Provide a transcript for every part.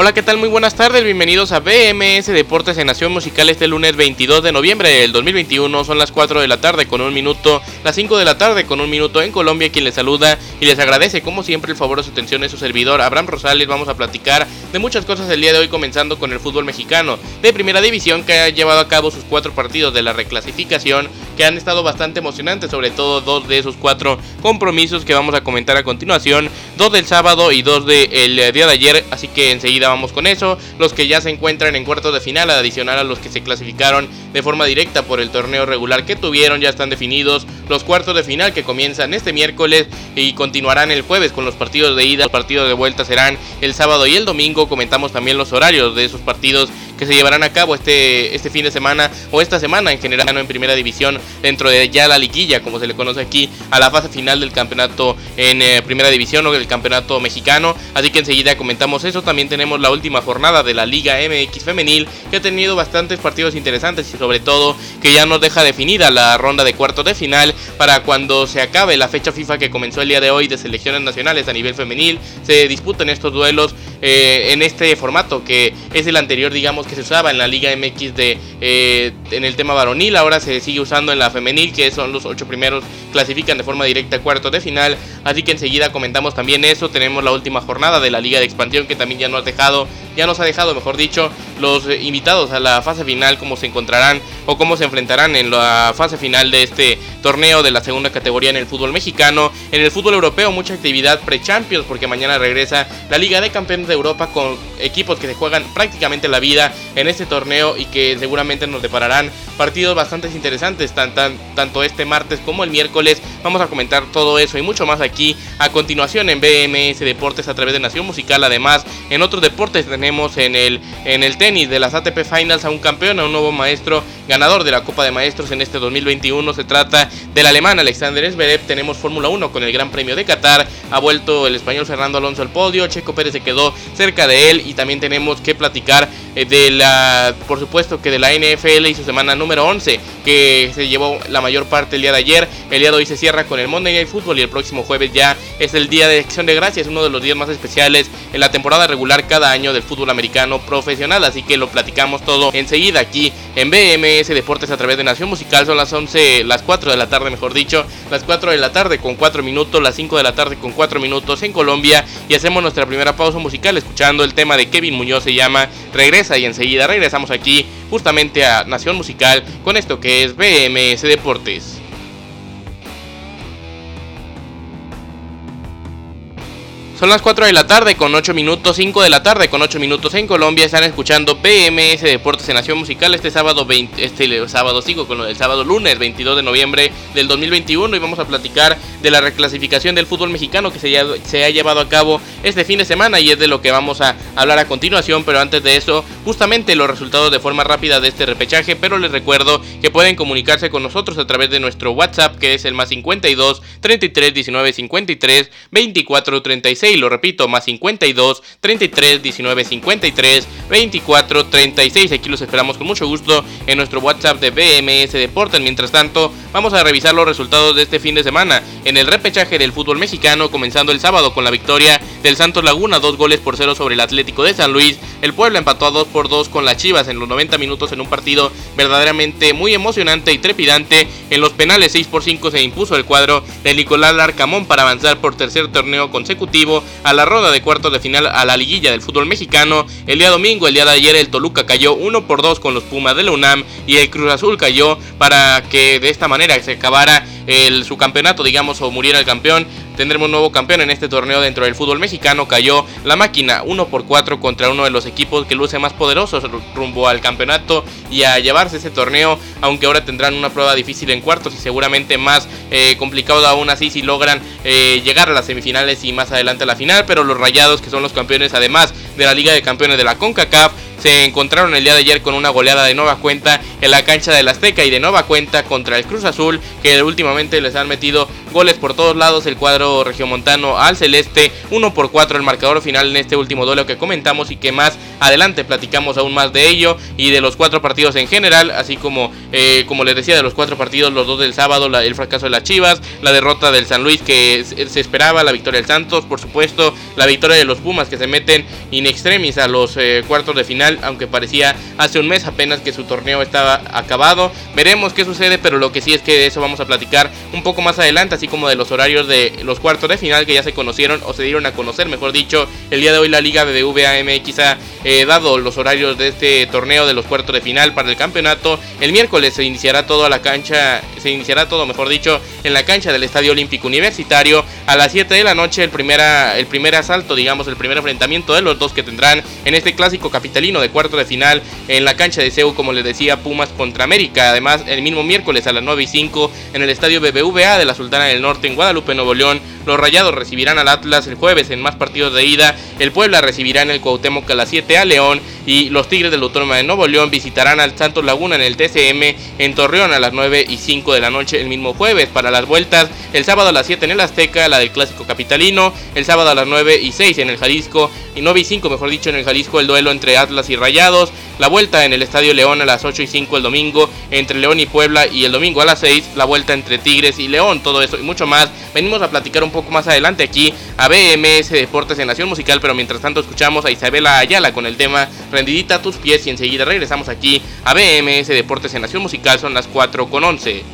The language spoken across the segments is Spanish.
Hola, ¿qué tal? Muy buenas tardes, bienvenidos a BMS Deportes en Nación Musical este lunes 22 de noviembre del 2021. Son las 4 de la tarde con un minuto, las 5 de la tarde con un minuto en Colombia. Quien les saluda y les agradece, como siempre, el favor de su atención es su servidor Abraham Rosales. Vamos a platicar de muchas cosas el día de hoy, comenzando con el fútbol mexicano de Primera División que ha llevado a cabo sus cuatro partidos de la reclasificación que han estado bastante emocionantes, sobre todo dos de esos cuatro compromisos que vamos a comentar a continuación, dos del sábado y dos del día de ayer. Así que enseguida vamos con eso. Los que ya se encuentran en cuartos de final, adicional a los que se clasificaron de forma directa por el torneo regular que tuvieron, ya están definidos los cuartos de final que comienzan este miércoles y continuarán el jueves con los partidos de ida. Los partidos de vuelta serán el sábado y el domingo. Comentamos también los horarios de esos partidos que se llevarán a cabo este, este fin de semana o esta semana en general en primera división dentro de ya la liguilla como se le conoce aquí a la fase final del campeonato en eh, primera división o del campeonato mexicano. Así que enseguida comentamos eso. También tenemos la última jornada de la Liga MX femenil que ha tenido bastantes partidos interesantes y sobre todo que ya nos deja definida la ronda de cuartos de final para cuando se acabe la fecha FIFA que comenzó el día de hoy de selecciones nacionales a nivel femenil. Se disputan estos duelos eh, en este formato que es el anterior digamos que se usaba en la Liga MX de, eh, en el tema varonil, ahora se sigue usando en la femenil, que son los ocho primeros clasifican de forma directa a cuartos de final, así que enseguida comentamos también eso, tenemos la última jornada de la Liga de Expansión que también ya nos ha dejado, ya nos ha dejado, mejor dicho, los eh, invitados a la fase final, cómo se encontrarán o cómo se enfrentarán en la fase final de este torneo de la segunda categoría en el fútbol mexicano, en el fútbol europeo mucha actividad pre-champions porque mañana regresa la Liga de Campeones de Europa con equipos que se juegan prácticamente la vida en este torneo y que seguramente nos depararán partidos bastante interesantes tanto este martes como el miércoles. Vamos a comentar todo eso y mucho más aquí a continuación en BMS Deportes a través de Nación Musical. Además, en otros deportes tenemos en el, en el tenis de las ATP Finals a un campeón, a un nuevo maestro ganador de la Copa de Maestros en este 2021. Se trata del alemán Alexander Zverev. Tenemos Fórmula 1 con el Gran Premio de Qatar. Ha vuelto el español Fernando Alonso al podio. Checo Pérez se quedó cerca de él y también tenemos que platicar eh, de la, por supuesto que de la NFL y su semana número 11 que se llevó la mayor parte el día de ayer. El día de hoy se cierra con el Monday Night Football y el próximo jueves ya es el día de acción de gracias, uno de los días más especiales en la temporada regular cada año del fútbol americano profesional, así que lo platicamos todo enseguida aquí en BMS Deportes a través de Nación Musical, son las 11, las 4 de la tarde mejor dicho, las 4 de la tarde con 4 minutos, las 5 de la tarde con 4 minutos en Colombia y hacemos nuestra primera pausa musical escuchando el tema de Kevin Muñoz se llama Regresa y enseguida regresamos aquí justamente a Nación Musical con esto que es BMS Deportes. Son las 4 de la tarde con 8 minutos, 5 de la tarde con 8 minutos en Colombia. Están escuchando PMS Deportes en Nación Musical este sábado 20, este sábado sigo con el sábado lunes 22 de noviembre del 2021 y vamos a platicar de la reclasificación del fútbol mexicano que se, se ha llevado a cabo este fin de semana y es de lo que vamos a hablar a continuación, pero antes de eso, justamente los resultados de forma rápida de este repechaje, pero les recuerdo que pueden comunicarse con nosotros a través de nuestro WhatsApp que es el más 52 33 19 53 24 36 y lo repito, más 52 33 19 53 24 36. Aquí los esperamos con mucho gusto en nuestro WhatsApp de BMS Deportes. Mientras tanto, vamos a revisar los resultados de este fin de semana en el repechaje del fútbol mexicano, comenzando el sábado con la victoria del Santos Laguna, dos goles por cero sobre el Atlético de San Luis. El Puebla empató a 2 por 2 con las Chivas en los 90 minutos en un partido verdaderamente muy emocionante y trepidante. En los penales 6 por 5 se impuso el cuadro de Nicolás Larcamón para avanzar por tercer torneo consecutivo a la ronda de cuartos de final a la liguilla del fútbol mexicano. El día domingo, el día de ayer, el Toluca cayó 1 por 2 con los Pumas de la UNAM y el Cruz Azul cayó para que de esta manera se acabara el, su campeonato, digamos, o muriera el campeón. Tendremos un nuevo campeón en este torneo dentro del fútbol mexicano. Cayó la máquina 1 por 4 contra uno de los equipos que luce más poderosos rumbo al campeonato y a llevarse ese torneo. Aunque ahora tendrán una prueba difícil en cuartos y seguramente más eh, aún así si logran eh, llegar a las semifinales y más adelante a la final. Pero los rayados, que son los campeones además de la Liga de Campeones de la CONCACAF, se encontraron el día de ayer con una goleada de nueva cuenta en la cancha del Azteca y de nueva cuenta contra el Cruz Azul, que últimamente les han metido goles por todos lados el cuadro regiomontano al celeste, 1 por 4 el marcador final en este último duelo que comentamos y que más adelante platicamos aún más de ello y de los cuatro partidos en general, así como, eh, como les decía, de los cuatro partidos, los dos del sábado, el fracaso de las Chivas, la derrota del San Luis que se esperaba, la victoria del Santos, por supuesto, la victoria de los Pumas que se meten in extremis a los eh, cuartos de final, aunque parecía hace un mes apenas que su torneo estaba acabado. Veremos qué sucede, pero lo que sí es que de eso vamos a platicar un poco más adelante, así como de los horarios de los cuartos de final que ya se conocieron o se dieron a conocer, mejor dicho, el día de hoy la Liga BBVA MX ha eh, dado los horarios de este torneo de los cuartos de final para el campeonato. El miércoles se iniciará todo a la cancha, se iniciará todo, mejor dicho, en la cancha del Estadio Olímpico Universitario a las 7 de la noche el primer, el primer asalto, digamos, el primer enfrentamiento de los dos que tendrán en este clásico capitalino de cuarto de final en la cancha de CEU, como les decía, Pumas contra América. Además, el mismo miércoles a las 9 y 5 en el Estadio BBVA de la Sultana del Norte en Guadalupe, Nuevo León, los Rayados recibirán al Atlas el jueves en más partidos de ida. El Puebla recibirá en el Cuauhtémoc a las 7 a León y los Tigres del Autónoma de Nuevo León visitarán al Santos Laguna en el TCM en Torreón a las 9 y 5 de la noche el mismo jueves. Para las vueltas, el sábado a las 7 en el Azteca, la del Clásico Capitalino, el sábado a las 9 y 6 en el Jalisco y 9 y 5, mejor dicho, en el Jalisco el duelo entre Atlas y Rayados. La vuelta en el Estadio León a las 8 y 5 el domingo entre León y Puebla y el domingo a las 6 la vuelta entre Tigres y León. Todo eso y mucho más. Venimos a platicar un poco más adelante aquí a BMS Deportes en Nación Musical, pero mientras tanto escuchamos a Isabela Ayala con el tema Rendidita a tus pies y enseguida regresamos aquí a BMS Deportes en Nación Musical. Son las 4 con 11.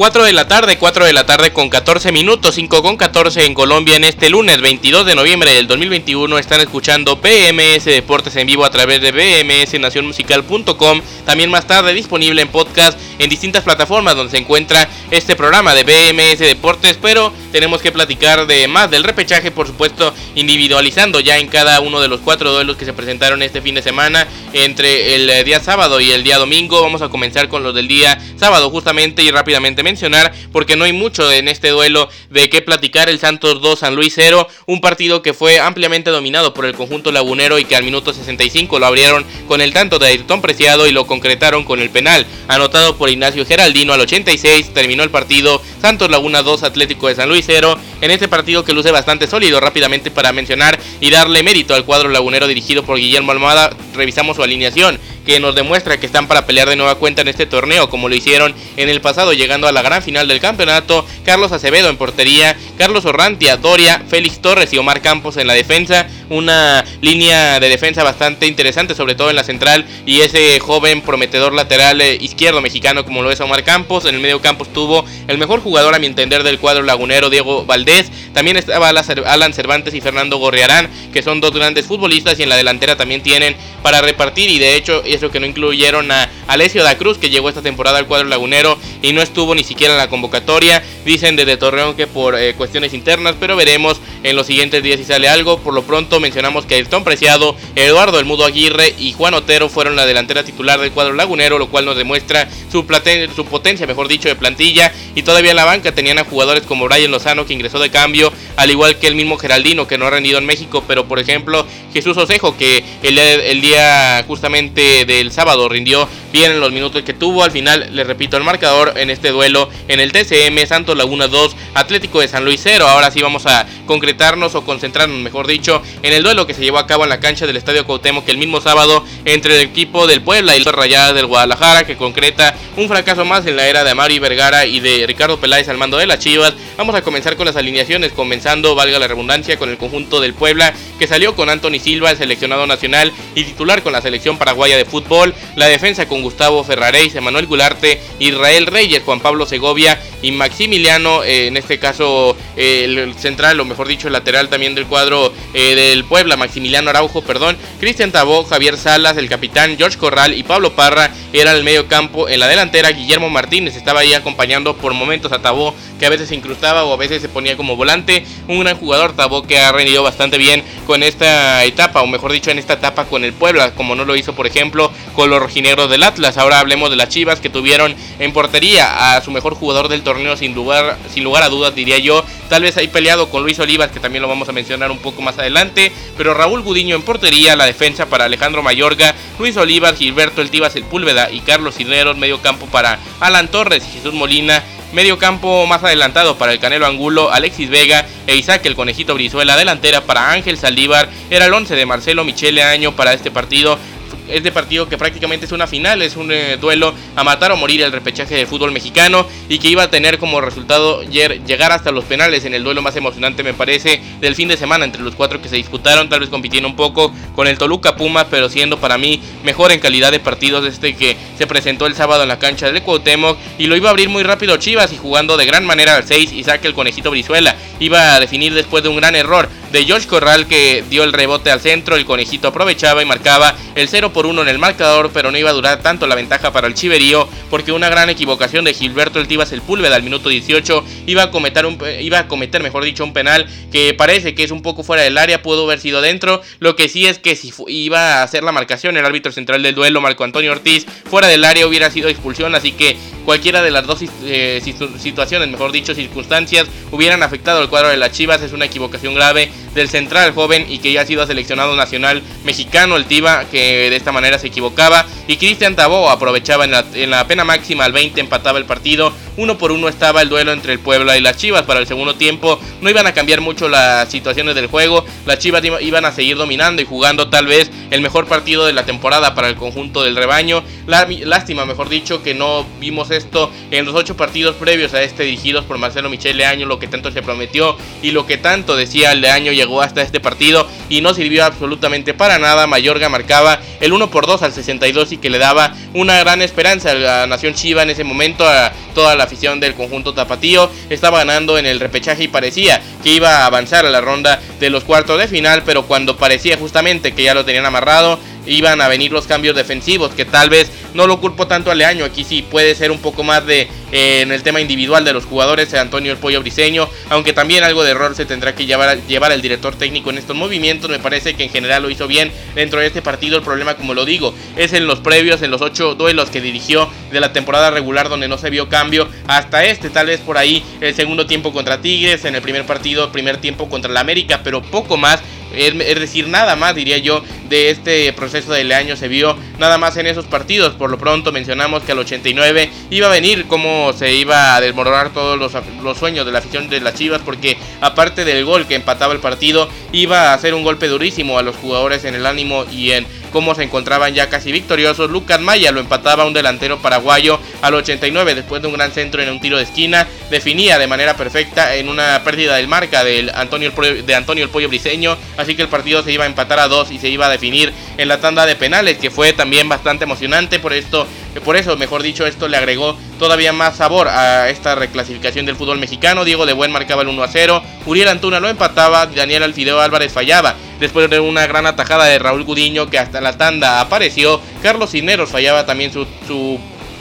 4 de la tarde, 4 de la tarde con 14 minutos, 5 con 14 en Colombia en este lunes 22 de noviembre del 2021. Están escuchando BMS Deportes en vivo a través de bmsnacionmusical.com. También más tarde disponible en podcast en distintas plataformas donde se encuentra este programa de BMS Deportes. Pero tenemos que platicar de más del repechaje, por supuesto, individualizando ya en cada uno de los cuatro duelos que se presentaron este fin de semana entre el día sábado y el día domingo. Vamos a comenzar con los del día sábado justamente y rápidamente mencionar porque no hay mucho en este duelo de qué platicar. El Santos 2, San Luis 0, un partido que fue ampliamente dominado por el conjunto lagunero y que al minuto 65 lo abrieron con el tanto de Ayrton Preciado y lo concretaron con el penal anotado por Ignacio Geraldino al 86. Terminó el partido Santos Laguna 2, Atlético de San Luis 0. En este partido que luce bastante sólido, rápidamente para mencionar y darle mérito al cuadro lagunero dirigido por Guillermo Almada, revisamos su alineación que nos demuestra que están para pelear de nueva cuenta en este torneo, como lo hicieron en el pasado, llegando a la gran final del campeonato. Carlos Acevedo en portería, Carlos Orrantia, Doria, Félix Torres y Omar Campos en la defensa. Una línea de defensa bastante interesante, sobre todo en la central, y ese joven prometedor lateral eh, izquierdo mexicano, como lo es Omar Campos. En el medio campo estuvo el mejor jugador, a mi entender, del cuadro lagunero, Diego Valdés. También estaba Alan Cervantes y Fernando Gorriarán, que son dos grandes futbolistas, y en la delantera también tienen para repartir, y de hecho eso que no incluyeron a Alessio da Cruz, que llegó esta temporada al cuadro lagunero y no estuvo ni siquiera en la convocatoria. Dicen desde Torreón que por eh, cuestiones internas, pero veremos en los siguientes días si sale algo. Por lo pronto mencionamos que Ayrton Preciado, Eduardo El Mudo Aguirre y Juan Otero fueron la delantera titular del cuadro lagunero, lo cual nos demuestra su, su potencia, mejor dicho, de plantilla. Y todavía en la banca tenían a jugadores como Brian Lozano, que ingresó de cambio, al igual que el mismo Geraldino, que no ha rendido en México, pero por ejemplo Jesús Osejo, que el, el día justamente del sábado rindió bien en los minutos que tuvo. Al final, le repito el marcador en este duelo en el TCM Santos Laguna 2, Atlético de San Luis 0. Ahora sí vamos a concretarnos o concentrarnos, mejor dicho, en el duelo que se llevó a cabo en la cancha del Estadio Cuauhtémoc el mismo sábado entre el equipo del Puebla y los Rayadas del Guadalajara, que concreta un fracaso más en la era de Amari Vergara y de Ricardo Peláez al mando de las Chivas. Vamos a comenzar con las alineaciones, comenzando, valga la redundancia, con el conjunto del Puebla, que salió con Anthony Silva, el seleccionado nacional y titular con la selección paraguaya de fútbol, la defensa con Gustavo Ferraréis, Emanuel Gularte, Israel Reyes, Juan Pablo Segovia y Maximiliano, eh, en este caso eh, el central, o mejor dicho, el lateral también del cuadro eh, del Puebla, Maximiliano Araujo, perdón, Cristian Tabó, Javier Salas, el capitán George Corral y Pablo Parra era el medio campo. En la delantera, Guillermo Martínez estaba ahí acompañando por momentos a Tabó, que a veces se incrustaba o a veces se ponía como volante. Un gran jugador, Tabó, que ha rendido bastante bien con esta etapa, o mejor dicho, en esta etapa con el Puebla, como no lo hizo, por ejemplo, con los rojinegros del Atlas. Ahora hablemos de las Chivas que tuvieron en portería a su mejor jugador del torneo sin lugar, sin lugar a dudas, diría yo. Tal vez ahí peleado con Luis Olivas, que también lo vamos a mencionar un poco más adelante. Pero Raúl Gudiño en portería, la defensa para Alejandro Mayorga, Luis Olivas, Gilberto El Tiva Sepúlveda y Carlos Cisneros, medio campo para Alan Torres y Jesús Molina. Medio campo más adelantado para el Canelo Angulo, Alexis Vega e Isaac el Conejito Brizuela. Delantera para Ángel Saldívar. Era el 11 de Marcelo Michele Año para este partido este partido que prácticamente es una final, es un eh, duelo a matar o morir el repechaje del fútbol mexicano y que iba a tener como resultado llegar hasta los penales en el duelo más emocionante me parece del fin de semana entre los cuatro que se disputaron, tal vez compitiendo un poco con el Toluca Puma, pero siendo para mí mejor en calidad de partidos este que se presentó el sábado en la cancha del Cuauhtémoc y lo iba a abrir muy rápido Chivas y jugando de gran manera al 6 y saque el conejito Brizuela, iba a definir después de un gran error de George Corral que dio el rebote al centro, el conejito aprovechaba y marcaba el 0 por 1 en el marcador, pero no iba a durar tanto la ventaja para el Chiverío porque una gran equivocación de Gilberto El el Púlveda al minuto 18 iba a cometer un iba a cometer, mejor dicho, un penal que parece que es un poco fuera del área, pudo haber sido dentro, lo que sí es que si iba a hacer la marcación el árbitro central del duelo Marco Antonio Ortiz fuera del área hubiera sido expulsión, así que cualquiera de las dos eh, situaciones, mejor dicho, circunstancias hubieran afectado al cuadro de las Chivas, es una equivocación grave del central joven y que ya ha sido seleccionado nacional mexicano, el Tiva, que esta manera se equivocaba. Y Cristian Tabó aprovechaba en la, en la pena máxima al 20, empataba el partido. Uno por uno estaba el duelo entre el Puebla y las Chivas para el segundo tiempo. No iban a cambiar mucho las situaciones del juego. Las Chivas iban a seguir dominando y jugando tal vez el mejor partido de la temporada para el conjunto del rebaño. lástima, mejor dicho, que no vimos esto en los ocho partidos previos a este dirigidos por Marcelo Michel Leaño, lo que tanto se prometió y lo que tanto decía Leaño llegó hasta este partido y no sirvió absolutamente para nada. Mayorga marcaba el 1 por 2 al 62 y que le daba una gran esperanza a la Nación Chiva en ese momento, a toda la afición del conjunto tapatío. Estaba ganando en el repechaje y parecía que iba a avanzar a la ronda de los cuartos de final, pero cuando parecía justamente que ya lo tenían amarrado, iban a venir los cambios defensivos, que tal vez no lo culpo tanto a Leaño, aquí sí puede ser un poco más de eh, en el tema individual de los jugadores, Antonio el Pollo Briseño, aunque también algo de error se tendrá que llevar, llevar al director técnico en estos movimientos, me parece que en general lo hizo bien dentro de este partido, el problema como lo digo, es en los previos, en los ocho duelos que dirigió de la temporada regular donde no se vio cambio, hasta este, tal vez por ahí el segundo tiempo contra Tigres, en el primer partido, primer tiempo contra la América, pero poco más, es, decir, nada más diría yo de este proceso del año se vio nada más en esos partidos. Por lo pronto mencionamos que al 89 iba a venir como se iba a desmoronar todos los, los, sueños de la afición de las Chivas porque aparte del gol que empataba el partido iba a hacer un golpe durísimo a los jugadores en el ánimo y en cómo se encontraban ya casi victoriosos. Lucas Maya lo empataba un delantero paraguayo al 89 después de un gran centro en un tiro de esquina. Definía de manera perfecta en una pérdida del marca de Antonio, de Antonio el Pollo Briseño. Así que el partido se iba a empatar a dos y se iba a definir en la tanda de penales, que fue también bastante emocionante. Por esto, por eso, mejor dicho, esto le agregó todavía más sabor a esta reclasificación del fútbol mexicano. Diego de Buen marcaba el 1 a 0. Uriel Antuna lo empataba. Daniel Alfideo Álvarez fallaba después de una gran atajada de Raúl Gudiño que hasta la tanda apareció. Carlos Cineros fallaba también su, su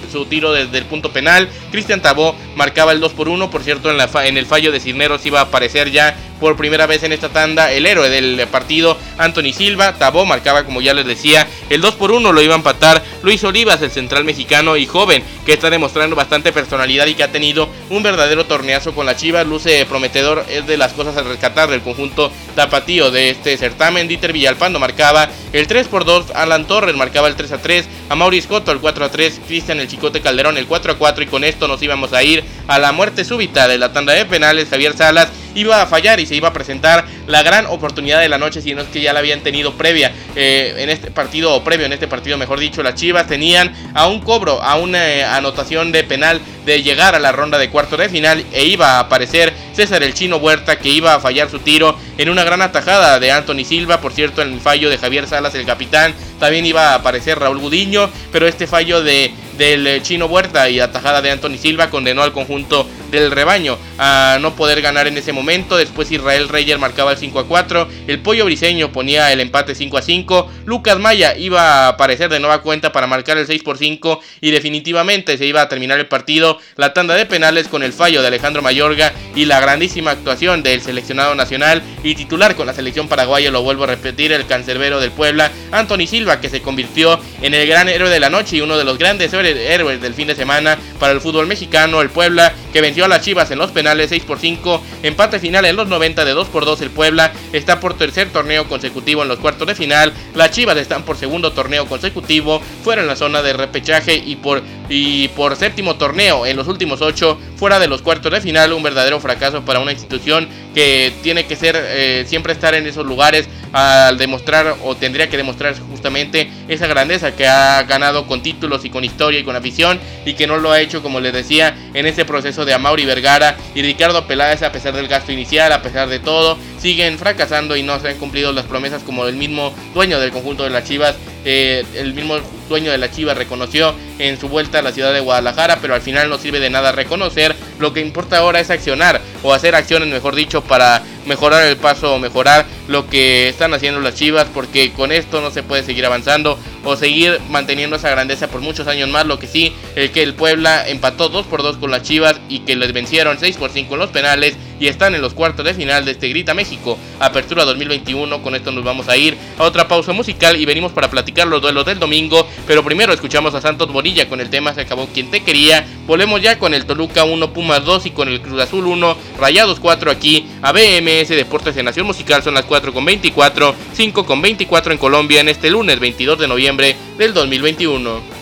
su tiro desde el punto penal. Cristian Tabó marcaba el 2 por 1. Por cierto, en, la en el fallo de Cisneros iba a aparecer ya por primera vez en esta tanda el héroe del partido, Anthony Silva. Tabó marcaba, como ya les decía, el 2 por 1 lo iba a empatar Luis Olivas, el central mexicano y joven, que está demostrando bastante personalidad y que ha tenido un verdadero torneazo con la Chivas. Luce prometedor, es de las cosas a rescatar del conjunto tapatío de este certamen. Dieter Villalpando marcaba el 3 por 2, Alan Torres marcaba el 3 a 3, a Maurice Scotto el 4 a 3, Cristian el Chicote Calderón el 4 a 4 y con esto nos íbamos a ir a la muerte súbita de la tanda de penales. Javier Salas iba a fallar y se iba a presentar la gran oportunidad de la noche, si no es que ya la habían tenido previa eh, en este partido, o previo en este partido, mejor dicho, las Chivas tenían a un cobro, a una eh, anotación de penal de llegar a la ronda de cuarto de final e iba a aparecer César el Chino Huerta que iba a fallar su tiro en una gran atajada de Anthony Silva, por cierto en el fallo de Javier Salas el capitán, también iba a aparecer Raúl Gudiño, pero este fallo de del eh, Chino Huerta y atajada de Anthony Silva condenó al conjunto del rebaño a no poder ganar en ese momento. Después Israel Reyer marcaba el 5 a 4. El Pollo Briseño ponía el empate 5 a 5. Lucas Maya iba a aparecer de nueva cuenta para marcar el 6 por 5 y definitivamente se iba a terminar el partido. La tanda de penales con el fallo de Alejandro Mayorga y la grandísima actuación del seleccionado nacional y titular con la selección paraguaya, lo vuelvo a repetir, el cancerbero del Puebla, Anthony Silva, que se convirtió en el gran héroe de la noche y uno de los grandes héroes del fin de semana para el fútbol mexicano. El Puebla que venció a las Chivas en los penales 6 por 5, empate final en los 90 de 2 por 2 el Puebla está por tercer torneo consecutivo en los cuartos de final, las Chivas están por segundo torneo consecutivo, fuera en la zona de repechaje y por, y por séptimo torneo en los últimos 8, fuera de los cuartos de final, un verdadero fracaso para una institución que tiene que ser eh, siempre estar en esos lugares al demostrar o tendría que demostrar justamente esa grandeza que ha ganado con títulos y con historia y con afición y que no lo ha hecho como les decía en este proceso de Amauri Vergara y Ricardo Peláez a pesar del gasto inicial, a pesar de todo, siguen fracasando y no se han cumplido las promesas como el mismo dueño del conjunto de las Chivas, eh, el mismo dueño de las Chivas reconoció en su vuelta a la ciudad de Guadalajara, pero al final no sirve de nada reconocer, lo que importa ahora es accionar o hacer acciones, mejor dicho, para mejorar el paso o mejorar lo que están haciendo las Chivas, porque con esto no se puede seguir avanzando o seguir manteniendo esa grandeza por muchos años más. Lo que sí, es que el Puebla empató 2 por 2 con las Chivas y que les vencieron 6 por 5 en los penales y están en los cuartos de final de este Grita México, Apertura 2021. Con esto nos vamos a ir a otra pausa musical y venimos para platicar los duelos del domingo. Pero primero escuchamos a Santos Bonilla con el tema Se acabó quien te quería. Volvemos ya con el Toluca 1, Pumas 2 y con el Cruz Azul 1, Rayados 4 aquí a BMS Deportes de Nación Musical. Son las 4 con 24, 5 con 24 en Colombia en este lunes 22 de noviembre del 2021.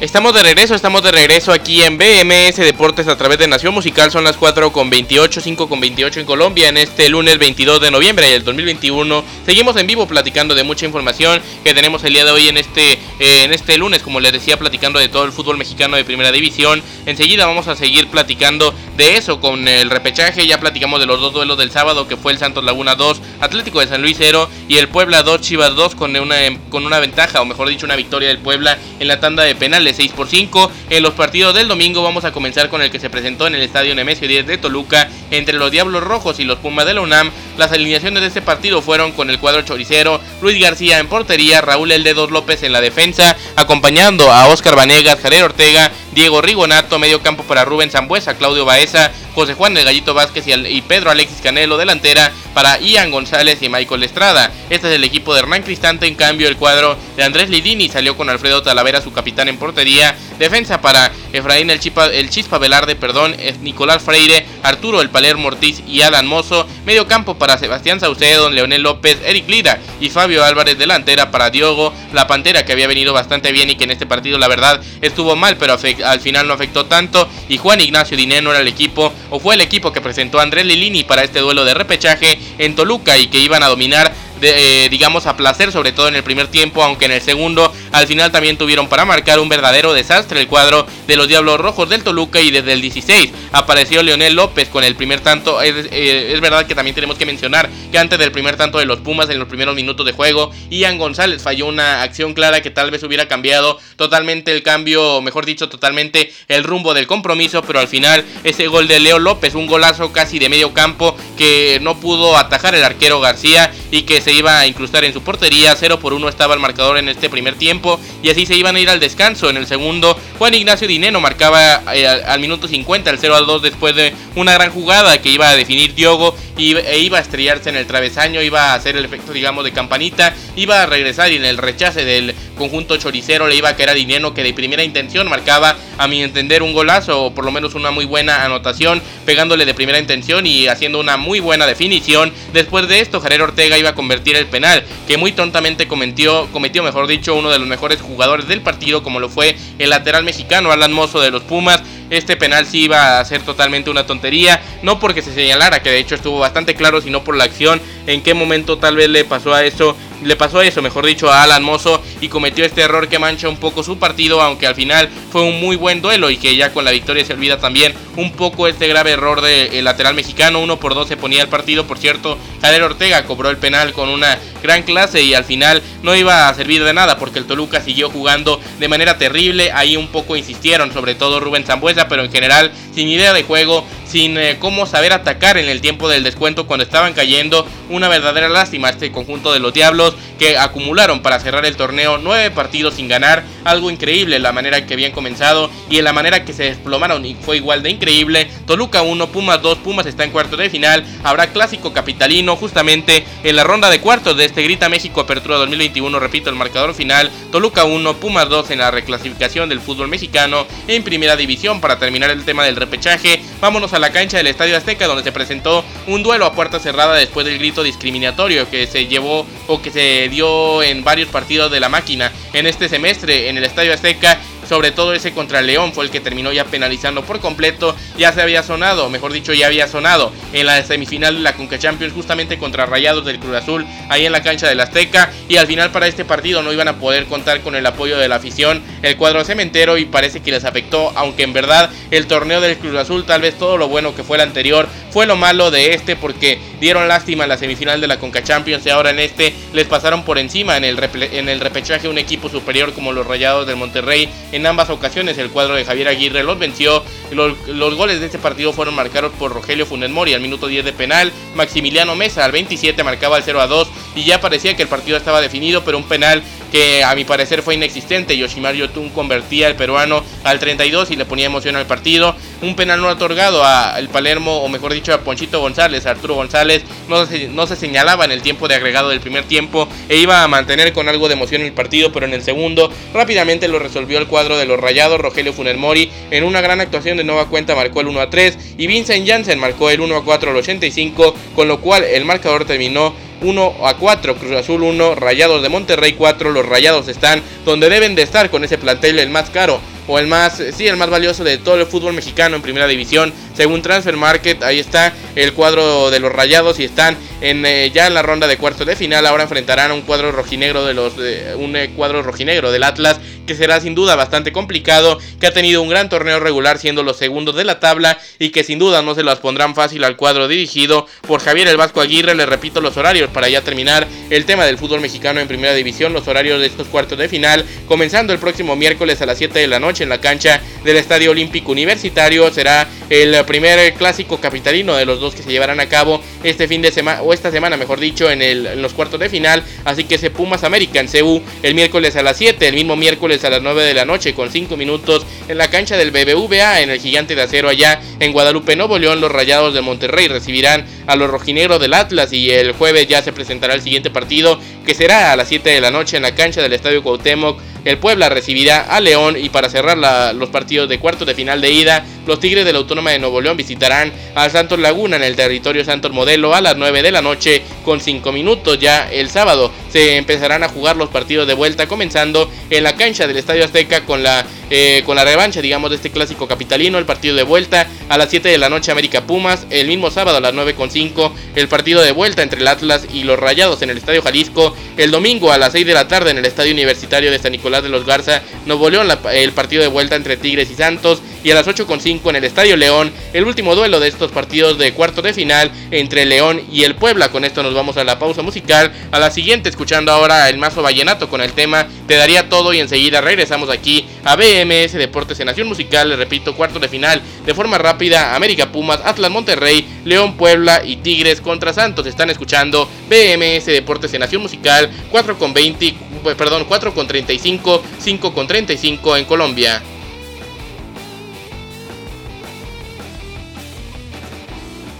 Estamos de regreso, estamos de regreso aquí en BMS Deportes a través de Nación Musical. Son las 4 con 28, 5 con 28 en Colombia en este lunes 22 de noviembre del 2021. Seguimos en vivo platicando de mucha información que tenemos el día de hoy en este, eh, en este lunes, como les decía, platicando de todo el fútbol mexicano de primera división. Enseguida vamos a seguir platicando de eso con el repechaje. Ya platicamos de los dos duelos del sábado, que fue el Santos Laguna 2, Atlético de San Luis 0 y el Puebla 2, Chivas 2 con una, con una ventaja, o mejor dicho, una victoria del Puebla en la tanda de penales 6 por 5. En los partidos del domingo vamos a comenzar con el que se presentó en el estadio Nemesio 10 de Toluca entre los Diablos Rojos y los Pumas de la UNAM. Las alineaciones de este partido fueron con el cuadro choricero, Luis García en portería, Raúl El Dedos López en la defensa, acompañando a Oscar Vanegas, Javier Ortega, Diego Rigonato, medio campo para Rubén Zambuesa, Claudio Baeza, José Juan de Gallito Vázquez y Pedro Alexis Canelo, delantera para Ian González y Michael Estrada. Este es el equipo de Hernán Cristante, en cambio el cuadro de Andrés Lidini salió con Alfredo Talavera, su capitán en portería, defensa para Efraín el, el Chispa Velarde, perdón, Nicolás Freire, Arturo el Palermo Ortiz y Alan Mozo, medio campo para Sebastián Saucedo, Leonel López, Eric Lida y Fabio Álvarez, delantera para Diogo, la Pantera que había venido bastante bien y que en este partido la verdad estuvo mal, pero al final no afectó tanto, y Juan Ignacio Dineno era el equipo, o fue el equipo que presentó a Andrés Lilini para este duelo de repechaje en Toluca y que iban a dominar eh, digamos, a placer, sobre todo en el primer tiempo, aunque en el segundo al final también tuvieron para marcar un verdadero desastre el cuadro de los Diablos Rojos del Toluca y desde el 16 apareció Leonel López con el primer tanto. Es, eh, verdad que también tenemos que mencionar que antes del primer tanto de los Pumas en los primeros minutos de juego, Ian González falló una acción clara que tal vez hubiera cambiado totalmente el cambio, mejor dicho, totalmente el rumbo del compromiso, pero al final ese gol de Leo López, un golazo casi de medio campo que no pudo atajar el arquero García y que se iba a incrustar en su portería. 0 por 1 estaba el marcador en este primer tiempo y así se iban a ir al descanso. En el segundo, Juan Ignacio Dineno marcaba eh, al, minuto 50 el 0 al 2 después de una gran jugada que iba a definir Diogo y, e iba a estrellarse en el travesaño, iba a hacer el efecto, digamos, de campanita, iba a regresar y en el rechace del conjunto choricero le iba a caer a Dineno que de primera intención marcaba, a mi entender, un golazo o por lo menos una muy buena anotación, pegándole de primera intención y haciendo una muy buena definición. Después de esto, Javier Ortega iba a convertir el penal, que muy tontamente cometió, cometió, mejor dicho, uno de los mejores jugadores del partido, como lo fue el lateral mexicano Alan Mozo de los Pumas. Este penal sí iba a ser totalmente una tontería, no porque se señalara, que de hecho estuvo bastante claro, sino por la acción, en qué momento tal vez le pasó a eso le pasó eso, mejor dicho, a Alan Mozo y cometió este error que mancha un poco su partido, aunque al final fue un muy buen duelo y que ya con la victoria se olvida también un poco este grave error del lateral mexicano. Uno por dos se ponía el partido, por cierto, Javier Ortega cobró el penal con una gran clase y al final no iba a servir de nada porque el Toluca siguió jugando de manera terrible. Ahí un poco insistieron, sobre todo Rubén Zambuesa, pero en general sin idea de juego, sin eh, cómo saber atacar en el tiempo del descuento cuando estaban cayendo. Una verdadera lástima este conjunto de los Diablos que acumularon para cerrar el torneo nueve partidos sin ganar. Algo increíble la manera que habían comenzado y en la manera que se desplomaron y fue igual de increíble. Toluca 1, Pumas 2, Pumas está en cuarto de final. Habrá clásico capitalino justamente en la ronda de cuartos de este Grita México Apertura 2021. Repito el marcador final. Toluca 1, Pumas 2 en la reclasificación del fútbol mexicano en primera división para terminar el tema del repechaje. Vámonos a la cancha del Estadio Azteca donde se presentó un duelo a puerta cerrada después del grito discriminatorio que se llevó o que se dio en varios partidos de la máquina en este semestre en el Estadio Azteca sobre todo ese contra León fue el que terminó ya penalizando por completo. Ya se había sonado, mejor dicho, ya había sonado en la semifinal de la Conca Champions justamente contra Rayados del Cruz Azul ahí en la cancha del Azteca y al final para este partido no iban a poder contar con el apoyo de la afición, el cuadro cementero y parece que les afectó, aunque en verdad el torneo del Cruz Azul tal vez todo lo bueno que fue el anterior fue lo malo de este porque dieron lástima en la semifinal de la Conca Champions y ahora en este les pasaron por encima en el, en el repechaje un equipo superior como los Rayados del Monterrey en ambas ocasiones el cuadro de Javier Aguirre los venció. Los, los goles de este partido fueron marcados por Rogelio Funes Mori al minuto 10 de penal. Maximiliano Mesa al 27 marcaba el 0 a 2 y ya parecía que el partido estaba definido, pero un penal que a mi parecer fue inexistente. Yoshimar Yotun convertía al peruano al 32 y le ponía emoción al partido. Un penal no otorgado al Palermo, o mejor dicho a Ponchito González, Arturo González, no se, no se señalaba en el tiempo de agregado del primer tiempo e iba a mantener con algo de emoción el partido, pero en el segundo rápidamente lo resolvió el cuadro de los Rayados, Rogelio Funes Mori, en una gran actuación de nueva cuenta marcó el 1 a 3 y Vincent Janssen marcó el 1 a 4 al 85, con lo cual el marcador terminó 1 a 4, Cruz Azul 1, Rayados de Monterrey 4, los Rayados están donde deben de estar con ese plantel el más caro o el más, sí, el más valioso de todo el fútbol mexicano en primera división. Según Transfer Market, ahí está el cuadro de los Rayados y están en, eh, ya en la ronda de cuartos de final. Ahora enfrentarán a un cuadro rojinegro de los, un eh, cuadro rojinegro del Atlas que será sin duda bastante complicado, que ha tenido un gran torneo regular siendo los segundos de la tabla y que sin duda no se las pondrán fácil al cuadro dirigido por Javier el Vasco Aguirre. Les repito los horarios para ya terminar el tema del fútbol mexicano en primera división, los horarios de estos cuartos de final, comenzando el próximo miércoles a las 7 de la noche en la cancha del Estadio Olímpico Universitario. Será el primer clásico capitalino de los dos que se llevarán a cabo este fin de semana, o esta semana mejor dicho, en, el, los cuartos de final. Así que se Pumas América en CU el miércoles a las 7, el mismo miércoles a las 9 de la noche con 5 minutos en la cancha del BBVA en el Gigante de Acero allá en Guadalupe, Nuevo León. Los Rayados de Monterrey recibirán a los rojinegros del Atlas y el jueves ya se presentará el siguiente partido que será a las 7 de la noche en la cancha del Estadio Cuauhtémoc el Puebla recibirá a León y para cerrar los partidos de cuartos de final de ida, los Tigres de la Autónoma de Nuevo León visitarán a Santos Laguna en el territorio Santos Modelo a las 9 de la noche con 5 minutos. Ya el sábado se empezarán a jugar los partidos de vuelta comenzando en la cancha del Estadio Azteca con la, eh, con la revancha digamos de este clásico capitalino, el partido de vuelta a las 7 de la noche América Pumas, el mismo sábado a las 9 con 5 el partido de vuelta entre el Atlas y los Rayados en el Estadio Jalisco, el domingo a las 6 de la tarde en el Estadio Universitario de San Nicolás de los Garza, Nuevo León, el partido de vuelta entre Tigres y Santos. Y a las 8.5 en el Estadio León, el último duelo de estos partidos de cuarto de final entre León y el Puebla. Con esto nos vamos a la pausa musical. A la siguiente, escuchando ahora el mazo vallenato con el tema Te daría todo y enseguida regresamos aquí a BMS Deportes en Nación Musical. Les repito, cuarto de final de forma rápida. América Pumas, Atlas Monterrey, León Puebla y Tigres contra Santos. Están escuchando BMS Deportes en Nación Musical 4 con 20, perdón, 4 con 35 5 con 35 en Colombia.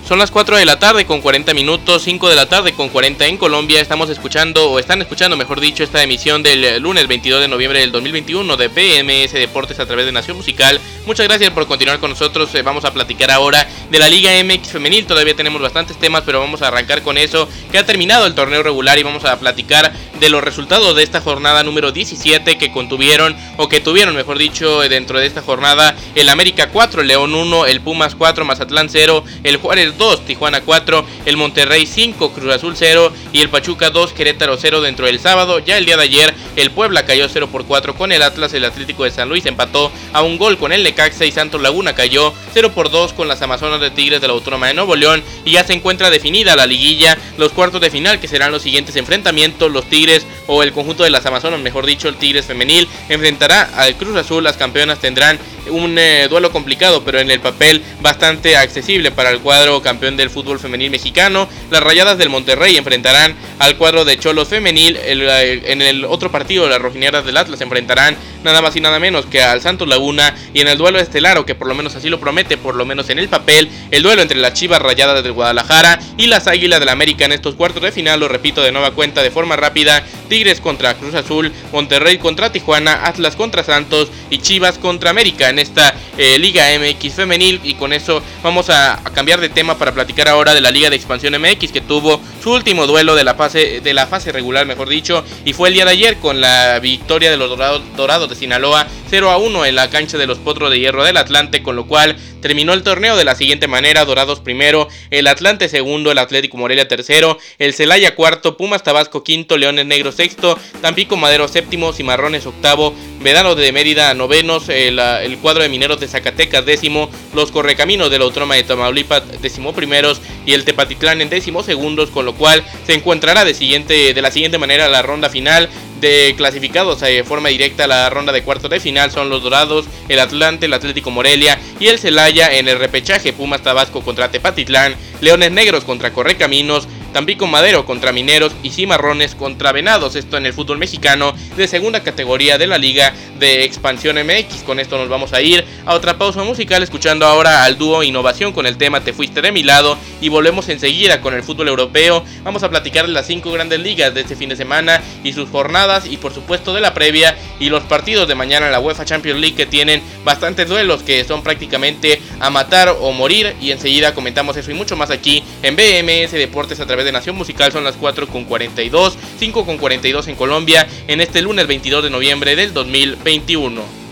Son las 4 de la tarde con 40 minutos, 5 de la tarde con 40 en Colombia. Estamos escuchando, o están escuchando, mejor dicho, esta emisión del lunes 22 de noviembre del 2021 de PMS Deportes a través de Nación Musical. Muchas gracias por continuar con nosotros. Eh, vamos a platicar ahora de la Liga MX Femenil. Todavía tenemos bastantes temas, pero vamos a arrancar con eso. Que ha terminado el torneo regular y vamos a platicar de los resultados de esta jornada número 17 que contuvieron, o que tuvieron, mejor dicho, dentro de esta jornada el América 4, el León 1, el Pumas 4, Mazatlán 0, el Juárez 2, Tijuana 4, el Monterrey 5, Cruz Azul 0 y el Pachuca 2, Querétaro 0 dentro del sábado. Ya el día de ayer el Puebla cayó 0 por 4 con el Atlas, el Atlético de San Luis empató a un gol con el Necaxa y Santos Laguna cayó 0 por 2 con las Amazonas de Tigres de la Autónoma de Nuevo León y ya se encuentra definida la liguilla, los cuartos de final que serán los siguientes enfrentamientos, los Tigres o el conjunto de las Amazonas, mejor dicho el Tigres femenil enfrentará al Cruz Azul, las campeonas tendrán un eh, duelo complicado, pero en el papel bastante accesible para el cuadro campeón del fútbol femenil mexicano. Las Rayadas del Monterrey enfrentarán al cuadro de Cholos femenil. Eh, en el otro partido, las Rojineras del Atlas enfrentarán nada más y nada menos que al Santos Laguna. Y en el duelo estelar, o que por lo menos así lo promete, por lo menos en el papel, el duelo entre las Chivas Rayadas del Guadalajara y las Águilas del América en estos cuartos de final. Lo repito de nueva cuenta de forma rápida: Tigres contra Cruz Azul, Monterrey contra Tijuana, Atlas contra Santos y Chivas contra América en esta eh, Liga MX femenil. Y con eso vamos a, cambiar de tema para platicar ahora de la Liga de Expansión MX que tuvo su último duelo de la fase, de la fase regular, mejor dicho, y fue el día de ayer con la victoria de los Dorados, dorados de Sinaloa 0 a 1 en la cancha de los Potros de Hierro del Atlante, con lo cual terminó el torneo de la siguiente manera: Dorados primero, el Atlante segundo, el Atlético Morelia tercero, el Celaya cuarto, Pumas Tabasco quinto, Leones Negros sexto, Tampico Madero séptimo, Cimarrones octavo, Vedano de Mérida novenos, el, el, cuadro de Mineros de Zacatecas décimo, los Correcaminos de la Autónoma de Tamaulipas décimo primeros y el Tepatitlán en décimo segundos, con lo cual se encontrará de, siguiente, de la siguiente manera la ronda final de clasificados de forma directa a la ronda de cuartos de final son los Dorados, el Atlante, el Atlético Morelia y el Celaya en el repechaje Pumas Tabasco contra Tepatitlán, Leones Negros contra Correcaminos, Tampico Madero contra Mineros y Cimarrones contra Venados. Esto en el fútbol mexicano de segunda categoría de la Liga de Expansión MX. Con esto nos vamos a ir a otra pausa musical escuchando ahora al dúo Innovación con el tema Te fuiste de mi lado y volvemos enseguida con el fútbol europeo. Vamos a platicar de las cinco grandes ligas de este fin de semana y sus jornadas y por supuesto de la previa y los partidos de mañana en la UEFA Champions League que tienen bastantes duelos que son prácticamente a matar o morir y enseguida comentamos eso y mucho más aquí en BMS Deportes a través de Nación Musical son las 4 con 42, 5 con 42 en Colombia en este lunes 22 de noviembre del 2021.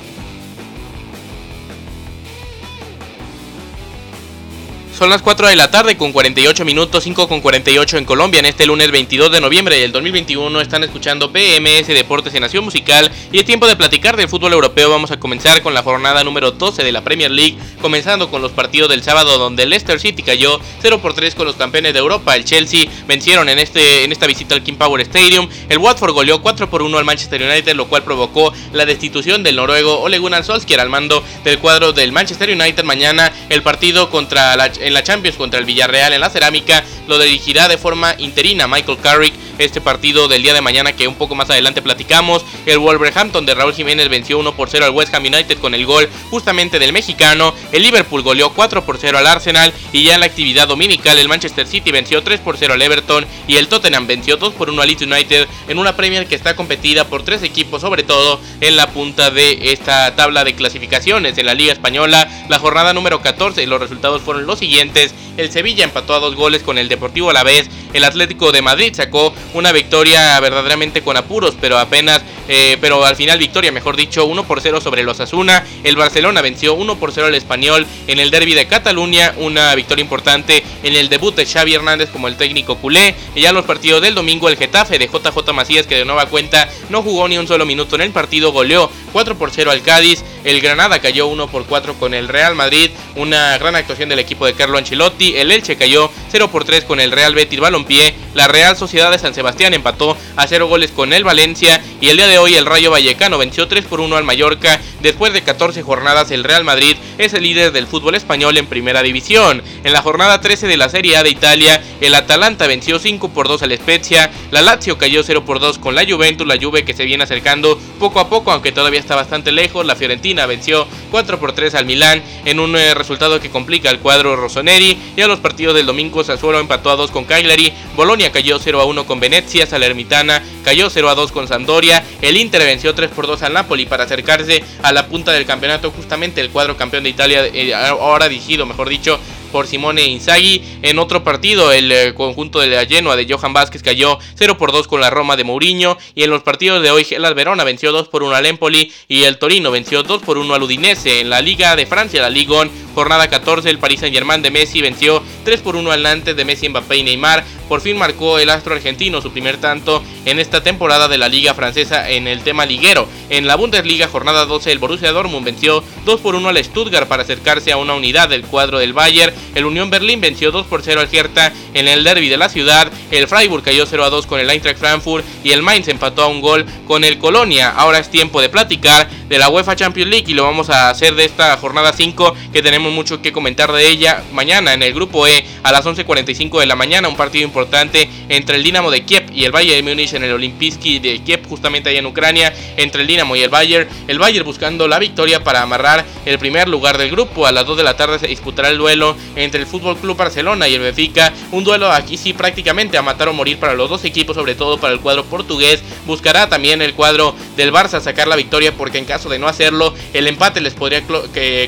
Son las 4 de la tarde con 48 minutos, 5 con 48 en Colombia en este lunes 22 de noviembre del 2021. Están escuchando BMS Deportes en Nación Musical y es tiempo de platicar del fútbol europeo. Vamos a comenzar con la jornada número 12 de la Premier League, comenzando con los partidos del sábado donde el Leicester City cayó 0 por 3 con los campeones de Europa. El Chelsea vencieron en, este, en esta visita al King Power Stadium. El Watford goleó 4 por 1 al Manchester United, lo cual provocó la destitución del noruego Ole Gunnar Solskjaer al mando del cuadro del Manchester United. Mañana el partido contra la la Champions contra el Villarreal en la cerámica lo dirigirá de forma interina Michael Carrick este partido del día de mañana que un poco más adelante platicamos. El Wolverhampton de Raúl Jiménez venció 1 por 0 al West Ham United con el gol justamente del mexicano. El Liverpool goleó 4 por 0 al Arsenal y ya en la actividad dominical el Manchester City venció 3 por 0 al Everton y el Tottenham venció 2 por 1 al Leeds United en una Premier que está competida por tres equipos, sobre todo en la punta de esta tabla de clasificaciones en la Liga Española. La jornada número 14 los resultados fueron los siguientes. El Sevilla empató a dos goles con el Deportivo a la vez. El Atlético de Madrid sacó una victoria verdaderamente con apuros, pero apenas, eh, pero al final victoria, mejor dicho, 1 por 0 sobre los Asuna. El Barcelona venció 1 por 0 al Español en el derby de Cataluña, una victoria importante en el debut de Xavi Hernández como el técnico culé. Y ya los partidos del domingo, el Getafe de JJ Macías, que de nueva cuenta no jugó ni un solo minuto en el partido, goleó 4 por 0 al Cádiz. El Granada cayó 1 por 4 con el Real Madrid, una gran actuación del equipo de Carlo Ancelotti. El Elche cayó 0 por 3 con el Real Betis Balompié. La Real Sociedad de San Sebastián empató a 0 goles con el Valencia. Y el día de hoy el Rayo Vallecano venció 3 por 1 al Mallorca. Después de 14 jornadas, el Real Madrid es el líder del fútbol español en primera división. En la jornada 13 de la Serie A de Italia, el Atalanta venció 5 por 2 al Spezia. La Lazio cayó 0 por 2 con la Juventus. La Juve que se viene acercando poco a poco, aunque todavía está bastante lejos. La Fiorentina venció 4 por 3 al Milán en un eh, resultado que complica el cuadro Rossoneri. Y a los partidos del domingo, Sassuolo empató a 2 con Cagliari. Bolonia cayó 0 a 1 con Venecia. Salernitana cayó 0 a 2 con Sampdoria. El Inter venció 3 por 2 al Napoli para acercarse a la punta del campeonato. Justamente el cuadro campeón de Italia, eh, ahora dirigido, mejor dicho, por Simone Inzaghi. En otro partido, el eh, conjunto de la Genoa de Johan Vázquez cayó 0 por 2 con la Roma de Mourinho. Y en los partidos de hoy, Gelas Verona venció 2 por 1 al Empoli y el Torino venció 2 por 1 al Udinese. En la Liga de Francia, la Ligue 1, jornada 14, el Paris Saint Germain de Messi venció 3 por 1 al Nantes de Messi, Mbappé y Neymar. Por fin marcó el astro argentino su primer tanto en esta temporada de la Liga Francesa en el tema liguero. En la Bundesliga, jornada 12, el Borussia Dortmund venció 2 por 1 al Stuttgart para acercarse a una unidad del cuadro del Bayern. El Unión Berlín venció 2 por 0 al Hertha en el derby de la ciudad. El Freiburg cayó 0 a 2 con el Eintracht Frankfurt y el Mainz empató a un gol con el Colonia. Ahora es tiempo de platicar de la UEFA Champions League y lo vamos a hacer de esta jornada 5 que tenemos mucho que comentar de ella mañana en el grupo E a las 11.45 de la mañana, un partido importante entre el Dinamo de Kiev y el Bayern de Múnich en el Olimpijski de Kiev, justamente allá en Ucrania, entre el Dinamo y el Bayern. El Bayern buscando la victoria para amarrar el primer lugar del grupo. A las 2 de la tarde se disputará el duelo entre el Fútbol Club Barcelona y el Benfica. Un duelo aquí sí prácticamente a matar o morir para los dos equipos, sobre todo para el cuadro portugués. Buscará también el cuadro del Barça sacar la victoria porque en caso de no hacerlo, el empate les podría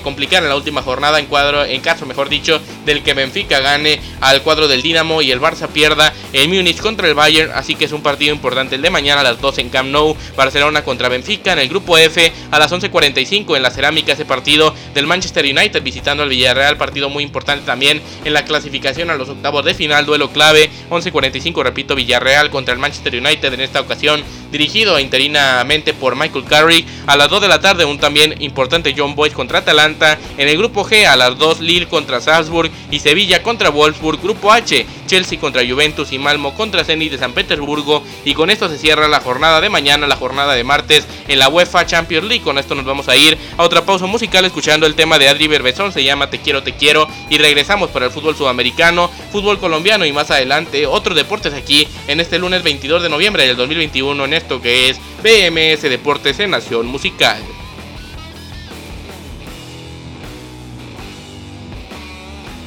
complicar en la última jornada en cuadro, en caso mejor dicho, del que Benfica gane al cuadro del Dinamo y el Barça pierda en Múnich contra el Bayern, así que es un partido importante el de mañana a las 2 en Camp Nou, Barcelona contra Benfica en el grupo F. A las 11:45 en la cerámica ese partido del Manchester United visitando al Villarreal, partido muy importante también en la clasificación a los octavos de final, duelo clave. 11:45 repito Villarreal contra el Manchester United en esta ocasión dirigido interinamente por Michael Carrick. A las 2 de la tarde un también importante John Boyce contra Atalanta. En el grupo G a las 2 Lille contra Salzburg y Sevilla contra Wolfsburg, grupo H Chelsea contra Juventus y Malmo contra Zenit de San Petersburgo y con esto se cierra la jornada de mañana, la jornada de martes en la UEFA Champions League. Con esto nos vamos a ir a otra pausa musical escuchando el tema de Adri Berbezón, se llama Te quiero, te quiero y regresamos para el fútbol sudamericano, fútbol colombiano y más adelante otros deportes aquí en este lunes 22 de noviembre del 2021 en esto que es BMS Deportes en Nación Musical.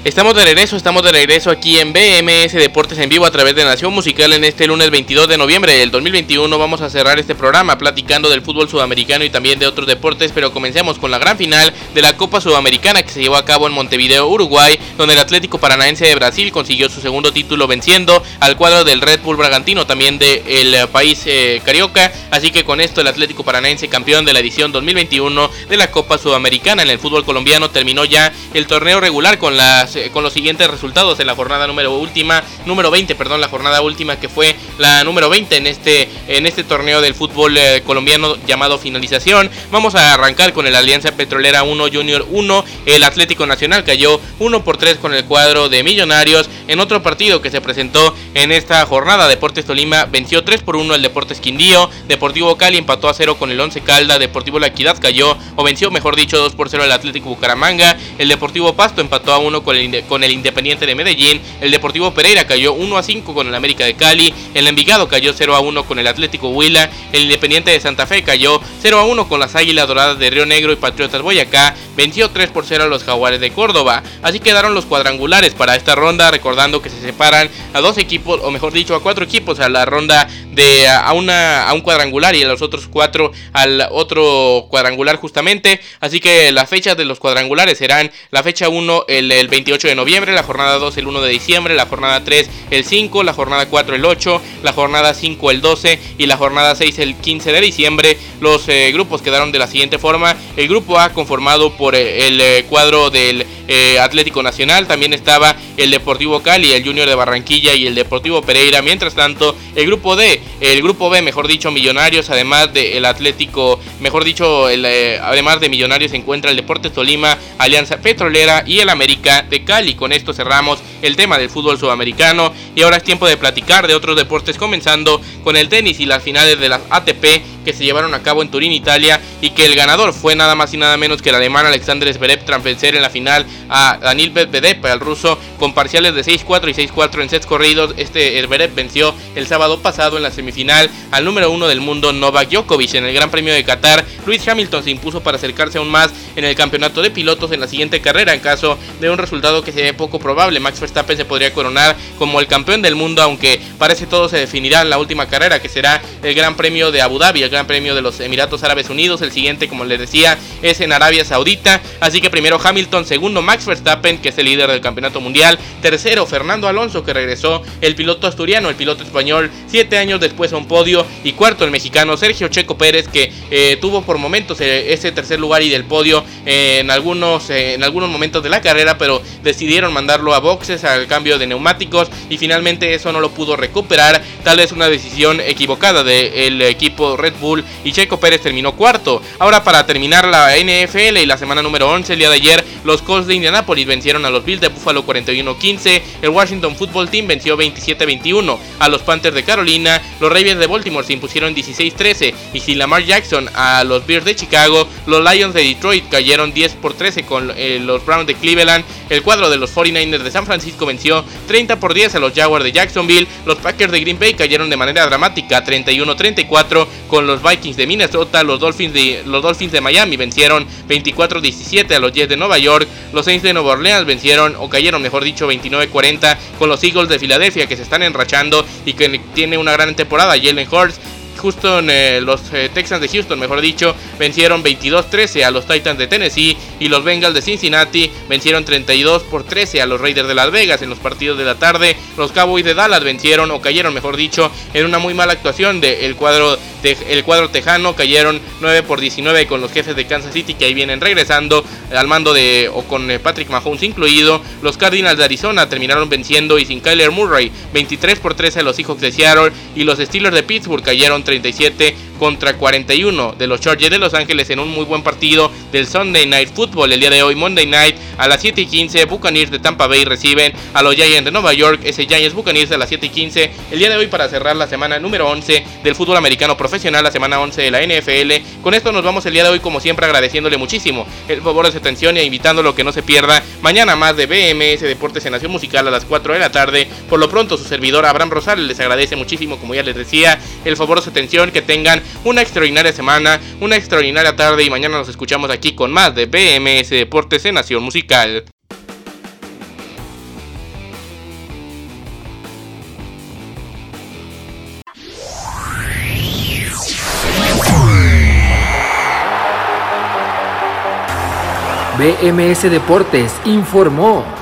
Estamos de regreso, estamos de regreso aquí en BMS Deportes en vivo a través de Nación Musical en este lunes 22 de noviembre del 2021. Vamos a cerrar este programa platicando del fútbol sudamericano y también de otros deportes, pero comencemos con la gran final de la Copa Sudamericana que se llevó a cabo en Montevideo, Uruguay, donde el Atlético Paranaense de Brasil consiguió su segundo título venciendo al cuadro del Red Bull Bragantino, también del país eh, carioca. Así que con esto el Atlético Paranaense, campeón de la edición 2021 de la Copa Sudamericana en el fútbol colombiano, terminó ya el torneo regular con las eh, con los siguientes resultados en la jornada número última, número 20, perdón, la jornada última que fue la número 20 en este en este torneo del fútbol eh, colombiano llamado finalización. Vamos a arrancar con el Alianza Petrolera 1 Junior 1, el Atlético Nacional cayó 1 por 3 con el cuadro de Millonarios en otro partido que se presentó en esta jornada. Deportes Tolima venció 3 por 1 el Deportes Quindío, Deportivo Cali empató a 0 con el 11 Calda, Deportivo La Equidad cayó o venció, mejor dicho, 2 por 0 el Atlético Bucaramanga, el Deportivo Pasto empató a 1 con el con el Independiente de Medellín, el Deportivo Pereira cayó 1 a 5 con el América de Cali, el Envigado cayó 0 a 1 con el Atlético Huila, el Independiente de Santa Fe cayó 0 a 1 con las Águilas Doradas de Río Negro y Patriotas Boyacá, venció 3 por 0 a los Jaguares de Córdoba. Así quedaron los cuadrangulares para esta ronda, recordando que se separan a dos equipos, o mejor dicho, a cuatro equipos a la ronda de a, una, a un cuadrangular y a los otros cuatro al otro cuadrangular justamente. Así que las fechas de los cuadrangulares serán la fecha 1 el, el 28 de noviembre, la jornada 2 el 1 de diciembre, la jornada 3 el 5, la jornada 4 el 8, la jornada 5 el 12 y la jornada 6 el 15 de diciembre. Los eh, grupos quedaron de la siguiente forma. El grupo A conformado por eh, el eh, cuadro del Atlético Nacional, también estaba el Deportivo Cali, el Junior de Barranquilla y el Deportivo Pereira. Mientras tanto, el grupo D, el grupo B, mejor dicho, Millonarios, además del Atlético, mejor dicho, el, además de Millonarios se encuentra el Deportes Tolima, Alianza Petrolera y el América de Cali. Con esto cerramos el tema del fútbol sudamericano y ahora es tiempo de platicar de otros deportes comenzando con el tenis y las finales de las ATP que se llevaron a cabo en Turín, Italia, y que el ganador fue nada más y nada menos que el alemán Alexander Zverev tras vencer en la final a Daniel Medvedev, el ruso, con parciales de 6-4 y 6-4 en sets corridos. Este Zverev venció el sábado pasado en la semifinal al número uno del mundo Novak Djokovic en el Gran Premio de Qatar. Luis Hamilton se impuso para acercarse aún más en el campeonato de pilotos en la siguiente carrera en caso de un resultado que se ve poco probable. Max Verstappen se podría coronar como el campeón del mundo, aunque parece todo se definirá en la última carrera que será el Gran Premio de Abu Dhabi, Gran Premio de los Emiratos Árabes Unidos. El siguiente, como les decía, es en Arabia Saudita. Así que primero Hamilton, segundo Max Verstappen, que es el líder del campeonato mundial. Tercero Fernando Alonso, que regresó el piloto asturiano, el piloto español, siete años después a un podio. Y cuarto el mexicano Sergio Checo Pérez, que eh, tuvo por momentos eh, ese tercer lugar y del podio en algunos, en algunos momentos de la carrera, pero decidieron mandarlo a boxes al cambio de neumáticos y finalmente eso no lo pudo recuperar. Tal vez una decisión equivocada del equipo Red Bull y Checo Pérez terminó cuarto. Ahora para terminar la NFL y la semana número 11, el día de ayer, los Colts de Indianapolis vencieron a los Bills de Buffalo 41-15, el Washington Football Team venció 27-21 a los Panthers de Carolina, los Ravens de Baltimore se impusieron 16-13 y si Lamar Jackson a los Bears de Chicago, los Lions de Detroit cayeron 10 por 13 con eh, los Browns de Cleveland, el cuadro de los 49ers de San Francisco venció 30 por 10 a los Jaguars de Jacksonville, los Packers de Green Bay cayeron de manera dramática 31-34 con los Vikings de Minnesota, los Dolphins de, los Dolphins de Miami vencieron 24-17 a los Jets de Nueva York, los Saints de Nueva Orleans vencieron o cayeron mejor dicho 29-40 con los Eagles de Filadelfia que se están enrachando y que tiene una gran temporada, Jalen Hurts Houston, eh, los eh, Texans de Houston, mejor dicho, vencieron 22-13 a los Titans de Tennessee y los Bengals de Cincinnati vencieron 32 por 13 a los Raiders de Las Vegas en los partidos de la tarde. Los Cowboys de Dallas vencieron o cayeron, mejor dicho, en una muy mala actuación del cuadro el cuadro tejano, cayeron 9 por 19 con los jefes de Kansas City que ahí vienen regresando al mando de o con eh, Patrick Mahomes incluido. Los Cardinals de Arizona terminaron venciendo y sin Kyler Murray 23 por 13 a los Seahawks de Seattle y los Steelers de Pittsburgh cayeron 37 contra 41 de los Chargers de Los Ángeles en un muy buen partido del Sunday Night Football. El día de hoy, Monday Night, a las 7 y 15, Buccaneers de Tampa Bay reciben a los Giants de Nueva York. Ese Giants Buccaneers a las 7 y 15. El día de hoy, para cerrar la semana número 11 del fútbol americano profesional, la semana 11 de la NFL. Con esto nos vamos el día de hoy, como siempre, agradeciéndole muchísimo el favor de su atención y invitándolo a que no se pierda mañana más de BMS Deportes en Nación Musical a las 4 de la tarde. Por lo pronto, su servidor Abraham Rosales les agradece muchísimo, como ya les decía, el favor de su atención. Que tengan una extraordinaria semana, una extraordinaria tarde y mañana nos escuchamos aquí con más de BMS Deportes en Nación Musical. BMS Deportes informó.